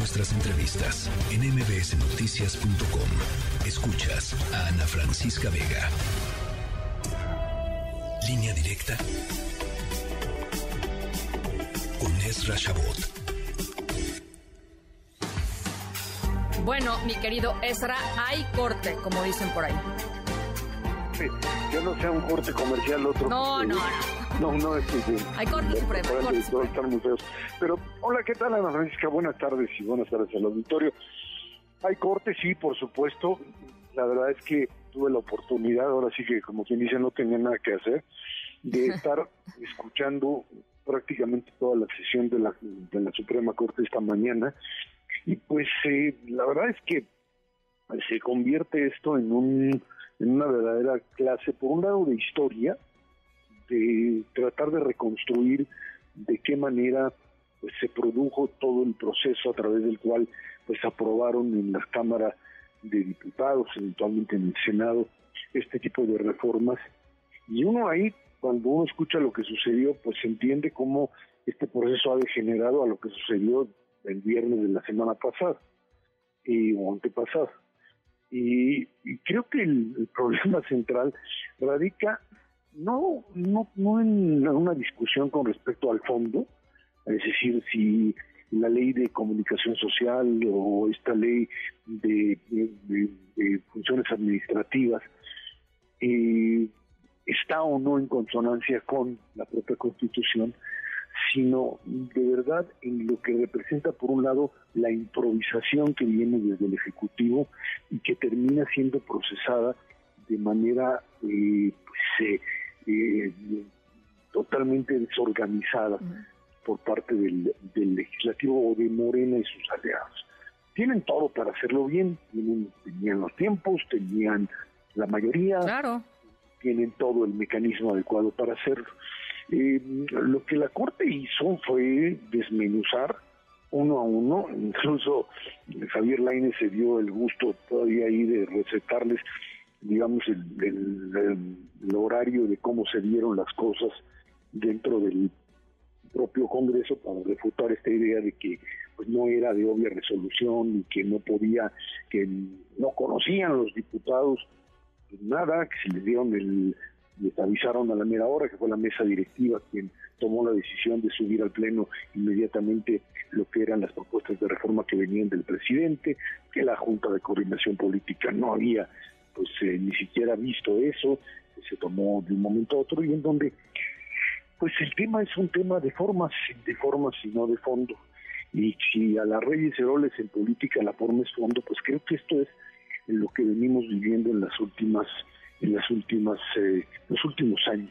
nuestras entrevistas en mbsnoticias.com. Escuchas a Ana Francisca Vega. Línea directa con Ezra Shabot. Bueno, mi querido Ezra, hay corte, como dicen por ahí. Sí, yo no sea un corte comercial, otro. No, no, no. No, es que. Hay corte supremo. Pero, hola, ¿qué tal, Ana Francisca? Buenas tardes y buenas tardes al auditorio. Hay corte, sí, por supuesto. La verdad es que tuve la oportunidad, ahora sí que, como quien dice, no tenía nada que hacer, de estar escuchando prácticamente toda la sesión de la, de la Suprema Corte esta mañana. Y pues eh, la verdad es que se convierte esto en, un, en una verdadera clase, por un lado, de historia, de tratar de reconstruir de qué manera pues, se produjo todo el proceso a través del cual pues aprobaron en la Cámara de Diputados, eventualmente en el Senado, este tipo de reformas. Y uno ahí cuando uno escucha lo que sucedió, pues entiende cómo este proceso ha degenerado a lo que sucedió el viernes de la semana pasada y, o antepasada. Y, creo que el, problema central radica no, no, no en una discusión con respecto al fondo, es decir, si la ley de comunicación social o esta ley de, funciones administrativas eh, está o no en consonancia con la propia Constitución, sino de verdad en lo que representa, por un lado, la improvisación que viene desde el Ejecutivo y que termina siendo procesada de manera eh, pues, eh, eh, totalmente desorganizada por parte del, Legislativo o de Morena y sus aliados. Tienen todo para hacerlo bien, tenían los tiempos, tenían la mayoría, claro tienen todo el mecanismo adecuado para hacerlo. Eh, lo que la Corte hizo fue desmenuzar uno a uno, incluso Javier Laine se dio el gusto todavía ahí de recetarles, digamos, el, horario de cómo se dieron las cosas dentro del propio Congreso para refutar esta idea de que pues no era de obvia resolución y que no podía, que no conocían los diputados nada, que se les dieron el, les avisaron a la mera hora, que fue la mesa directiva quien tomó la decisión de subir al Pleno inmediatamente lo que eran las propuestas de reforma que venían del presidente, que la Junta de Coordinación Política no había pues eh, ni siquiera visto eso, se tomó de un momento a otro y en donde pues el tema es un tema de formas, de formas y no de fondo. Y si a la Reyes Heroles en política la forma es fondo, pues creo que esto es lo que venimos viviendo en las últimas en las últimas eh, los últimos años.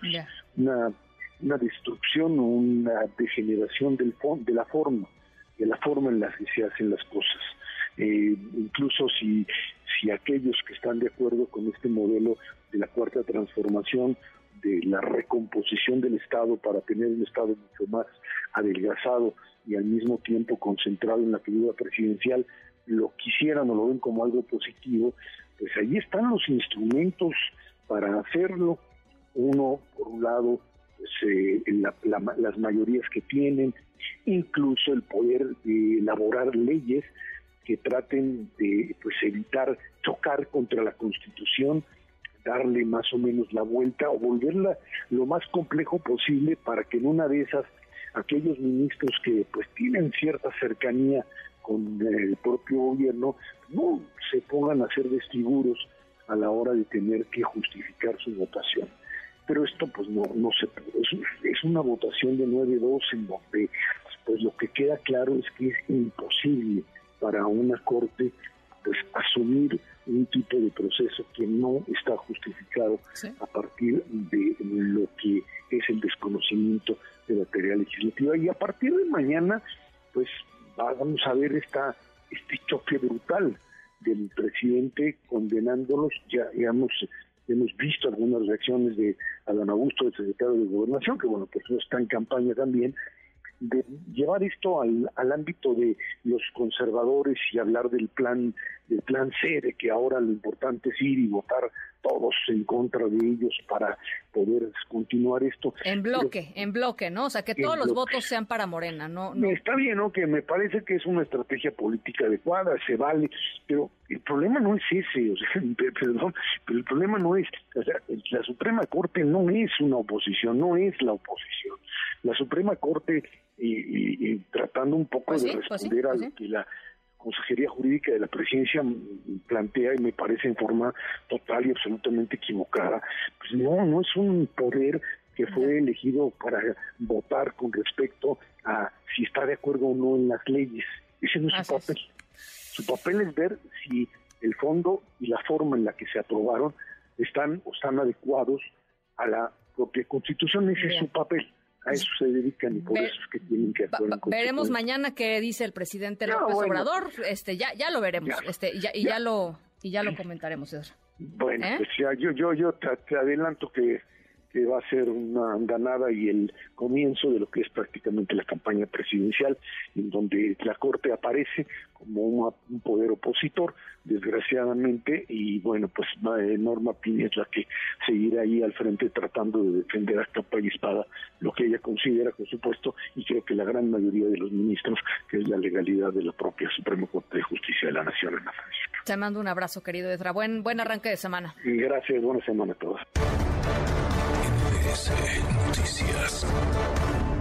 Una una destrucción o una degeneración del de la forma de la forma en la que se hacen las cosas. Eh, incluso si si aquellos que están de acuerdo con este modelo de la cuarta transformación de la recomposición del Estado para tener un Estado mucho más adelgazado y al mismo tiempo concentrado en la figura presidencial, lo quisieran o lo ven como algo positivo, pues ahí están los instrumentos para hacerlo. Uno, por un lado, pues, eh, las mayorías que tienen, incluso el poder de elaborar leyes que traten de pues evitar chocar contra la Constitución, darle más o menos la vuelta o volverla lo más complejo posible para que en una de esas aquellos ministros que pues tienen cierta cercanía con el propio gobierno no se pongan a ser vestiburos a la hora de tener que justificar su votación. Pero esto pues no, no se es, es una votación de 9-2 en donde pues lo que queda claro es que es imposible para una corte pues asumir un tipo de proceso que no está justificado a partir de lo que es el desconocimiento de la teoría legislativa y a partir de mañana pues vamos a ver esta, este choque brutal del presidente condenándolos. Ya, hemos, hemos visto algunas reacciones de Adán Augusto, el secretario de Gobernación, que bueno, pues no está en campaña también, de llevar esto al, al ámbito de los conservadores y hablar del plan del plan C, de que ahora lo importante es ir y votar todos en contra de ellos para poder continuar esto. En bloque, en bloque, ¿no? O sea, que todos los votos sean para Morena, ¿no? no. Está bien, ¿no? Que me parece que es una estrategia política adecuada, se vale, pero el problema no es ese, o sea, perdón, pero el problema no es, o sea, la Suprema Corte no es una oposición, no es la oposición. La Suprema Corte, y, tratando un poco Pues de sí, pues sí, responder a pues lo sí. que la Consejería Jurídica de la Presidencia plantea y me parece en forma total y absolutamente equivocada, pues no, no es un poder que fue elegido para votar con respecto a si está de acuerdo o no en las leyes. Ese no es Así su es. papel. Su papel es ver si el fondo y la forma en la que se aprobaron están o están adecuados a la propia Constitución. Ese Bien. es su papel. A eso se dedican y por Ve- eso es que tienen que actuar. en veremos mañana qué dice el presidente No, López bueno. Obrador, este ya ya lo veremos, Ya. este y ya, y Ya. ya lo y ya lo comentaremos. Bueno, ¿Eh? pues ya, yo, yo, yo te, te adelanto que, que va a ser una andanada y el comienzo de lo que es prácticamente la campaña presidencial, en donde la Corte aparece como una- un poder opositor, desgraciadamente, y bueno, pues Norma Piña es la que seguirá ahí al frente tratando de defender a capa y espada lo que ella considera, por supuesto, y creo que la gran mayoría de los ministros, que es la legalidad de la propia Suprema Corte de Justicia de la Nación, Ana Francisca. Te mando un abrazo, querido Ezra. Buen buen arranque de semana. Gracias, buena semana a todos. MBS Noticias.